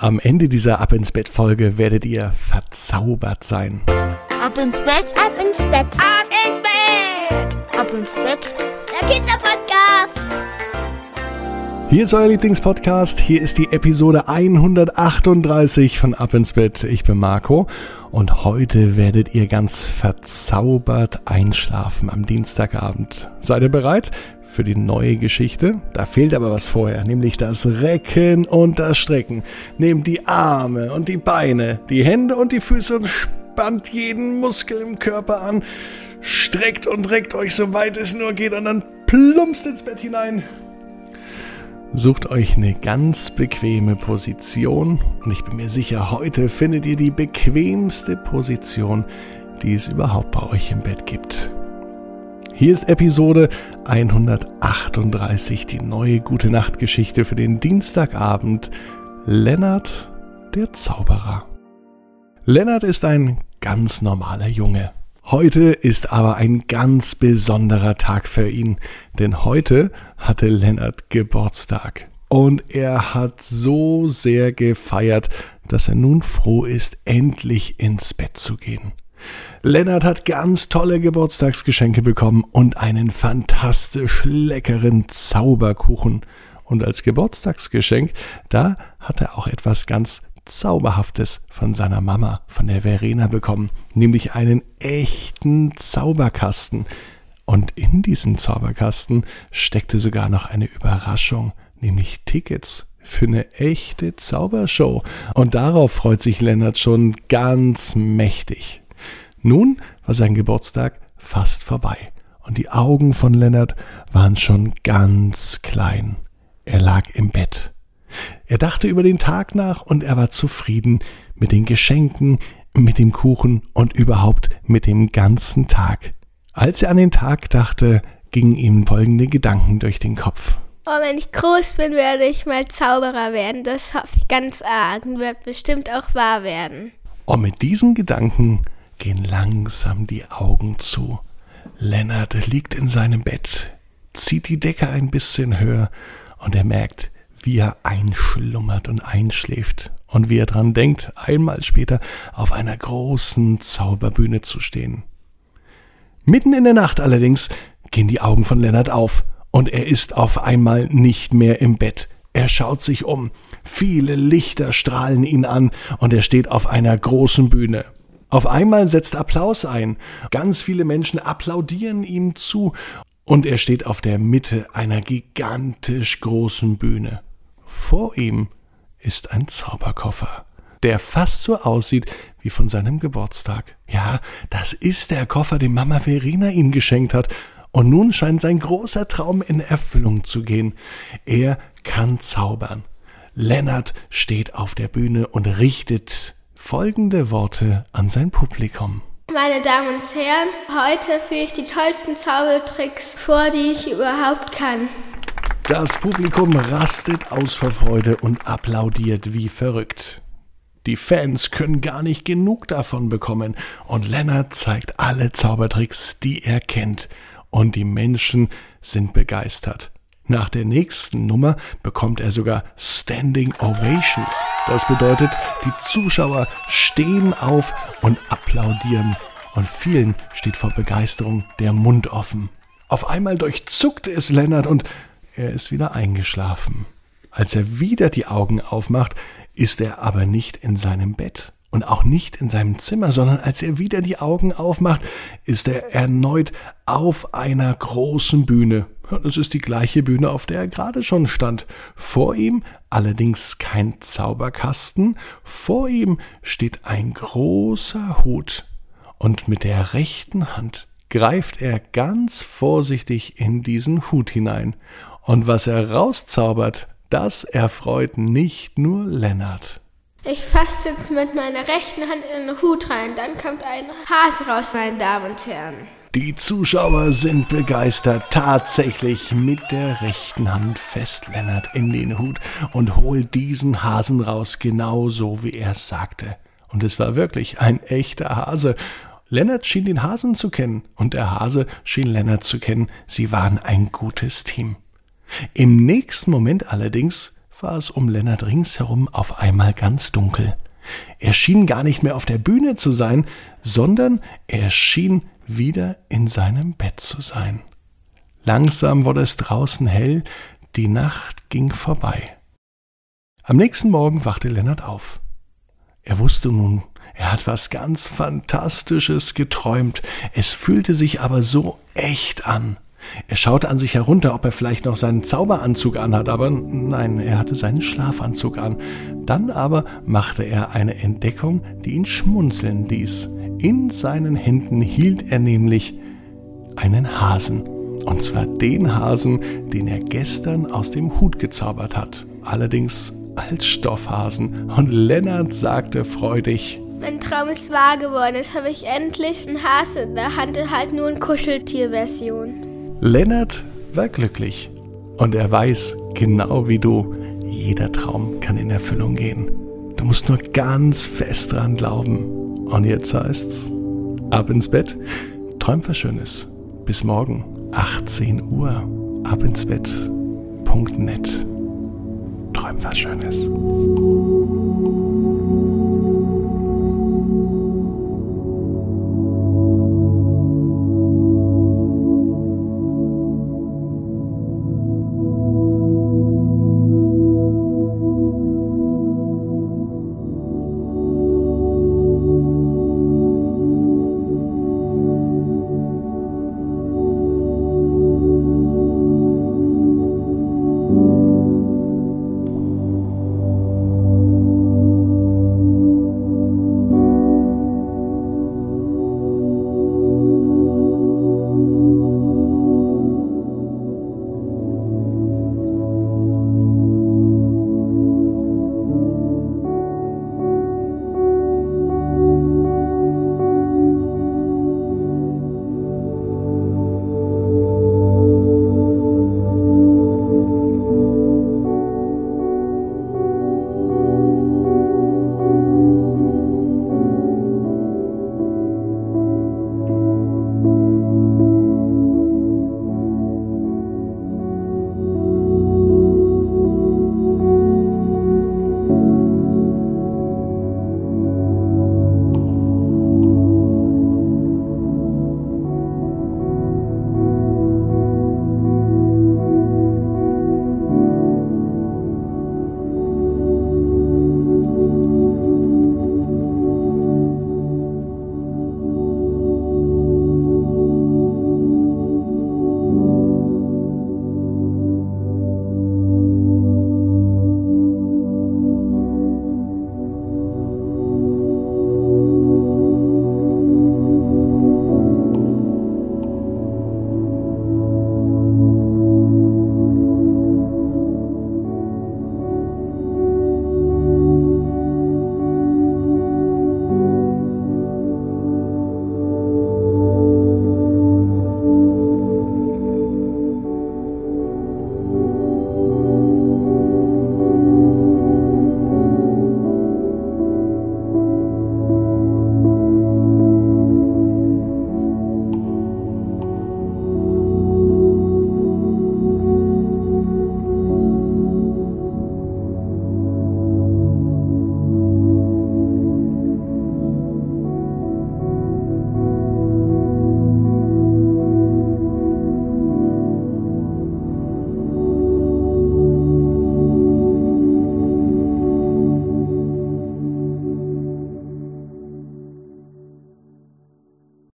Am Ende dieser Ab ins Bett Folge werdet ihr verzaubert sein. Ab ins Bett, ab ins Bett, ab ins Bett, ab ins Bett. Der Kinderpodcast. Hier ist euer Lieblingspodcast. Hier ist die Episode 138 von Ab ins Bett. Ich bin Marco und heute werdet ihr ganz verzaubert einschlafen am Dienstagabend. Seid ihr bereit? Für die neue Geschichte. Da fehlt aber was vorher, nämlich das Recken und das Strecken. Nehmt die Arme und die Beine, die Hände und die Füße und spannt jeden Muskel im Körper an. Streckt und reckt euch so weit es nur geht und dann plumpst ins Bett hinein. Sucht euch eine ganz bequeme Position und ich bin mir sicher, heute findet ihr die bequemste Position, die es überhaupt bei euch im Bett gibt. Hier ist Episode 138, die neue Gute Nacht Geschichte für den Dienstagabend. Lennart, der Zauberer. Lennart ist ein ganz normaler Junge. Heute ist aber ein ganz besonderer Tag für ihn, denn heute hatte Lennart Geburtstag. Und er hat so sehr gefeiert, dass er nun froh ist, endlich ins Bett zu gehen. Lennart hat ganz tolle Geburtstagsgeschenke bekommen und einen fantastisch leckeren Zauberkuchen. Und als Geburtstagsgeschenk, da hat er auch etwas ganz Zauberhaftes von seiner Mama, von der Verena bekommen, nämlich einen echten Zauberkasten. Und in diesem Zauberkasten steckte sogar noch eine Überraschung, nämlich Tickets für eine echte Zaubershow. Und darauf freut sich Lennart schon ganz mächtig. Nun war sein Geburtstag fast vorbei und die Augen von Lennart waren schon ganz klein. Er lag im Bett. Er dachte über den Tag nach und er war zufrieden mit den Geschenken, mit dem Kuchen und überhaupt mit dem ganzen Tag. Als er an den Tag dachte, gingen ihm folgende Gedanken durch den Kopf. Oh, wenn ich groß bin, werde ich mal Zauberer werden. Das hoffe ich ganz arg und wird bestimmt auch wahr werden. Und mit diesen Gedanken gehen langsam die Augen zu. Lennart liegt in seinem Bett, zieht die Decke ein bisschen höher und er merkt, wie er einschlummert und einschläft und wie er dran denkt, einmal später auf einer großen Zauberbühne zu stehen. Mitten in der Nacht allerdings gehen die Augen von Lennart auf und er ist auf einmal nicht mehr im Bett. Er schaut sich um. Viele Lichter strahlen ihn an und er steht auf einer großen Bühne. Auf einmal setzt Applaus ein. Ganz viele Menschen applaudieren ihm zu und er steht auf der Mitte einer gigantisch großen Bühne. Vor ihm ist ein Zauberkoffer, der fast so aussieht wie von seinem Geburtstag. Ja, das ist der Koffer, den Mama Verena ihm geschenkt hat. Und nun scheint sein großer Traum in Erfüllung zu gehen. Er kann zaubern. Lennart steht auf der Bühne und richtet folgende Worte an sein Publikum. Meine Damen und Herren, heute führe ich die tollsten Zaubertricks vor, die ich überhaupt kann. Das Publikum rastet aus vor Freude und applaudiert wie verrückt. Die Fans können gar nicht genug davon bekommen und Lennart zeigt alle Zaubertricks, die er kennt und die Menschen sind begeistert. Nach der nächsten Nummer bekommt er sogar Standing Ovations. Das bedeutet, die Zuschauer stehen auf und applaudieren und vielen steht vor Begeisterung der Mund offen. Auf einmal durchzuckte es Lennart und er ist wieder eingeschlafen. Als er wieder die Augen aufmacht, ist er aber nicht in seinem Bett und auch nicht in seinem Zimmer, sondern als er wieder die Augen aufmacht, ist er erneut auf einer großen Bühne. Es ist die gleiche Bühne, auf der er gerade schon stand. Vor ihm allerdings kein Zauberkasten, vor ihm steht ein großer Hut, und mit der rechten Hand greift er ganz vorsichtig in diesen Hut hinein, und was er rauszaubert, das erfreut nicht nur Lennart. Ich fasse jetzt mit meiner rechten Hand in den Hut rein. Dann kommt ein Hase raus, meine Damen und Herren. Die Zuschauer sind begeistert. Tatsächlich mit der rechten Hand fest Lennart in den Hut und holt diesen Hasen raus, genauso wie er es sagte. Und es war wirklich ein echter Hase. Lennart schien den Hasen zu kennen und der Hase schien Lennart zu kennen. Sie waren ein gutes Team. Im nächsten Moment allerdings war es um Lennart ringsherum auf einmal ganz dunkel. Er schien gar nicht mehr auf der Bühne zu sein, sondern er schien wieder in seinem Bett zu sein. Langsam wurde es draußen hell, die Nacht ging vorbei. Am nächsten Morgen wachte Lennart auf. Er wusste nun, er hat was ganz Fantastisches geträumt. Es fühlte sich aber so echt an. Er schaute an sich herunter, ob er vielleicht noch seinen Zauberanzug anhat, aber nein, er hatte seinen Schlafanzug an. Dann aber machte er eine Entdeckung, die ihn schmunzeln ließ. In seinen Händen hielt er nämlich einen Hasen. Und zwar den Hasen, den er gestern aus dem Hut gezaubert hat. Allerdings als Stoffhasen. Und Lennart sagte freudig, mein Traum ist wahr geworden. Jetzt habe ich endlich einen Hase in der Hand, halt nur in Kuscheltierversion. Lennart war glücklich und er weiß, genau wie du, jeder Traum kann in Erfüllung gehen. Du musst nur ganz fest dran glauben. Und jetzt heißt's, ab ins Bett, träum was Schönes. Bis morgen, 18 Uhr, ab ins Bett.net. Träum was Schönes.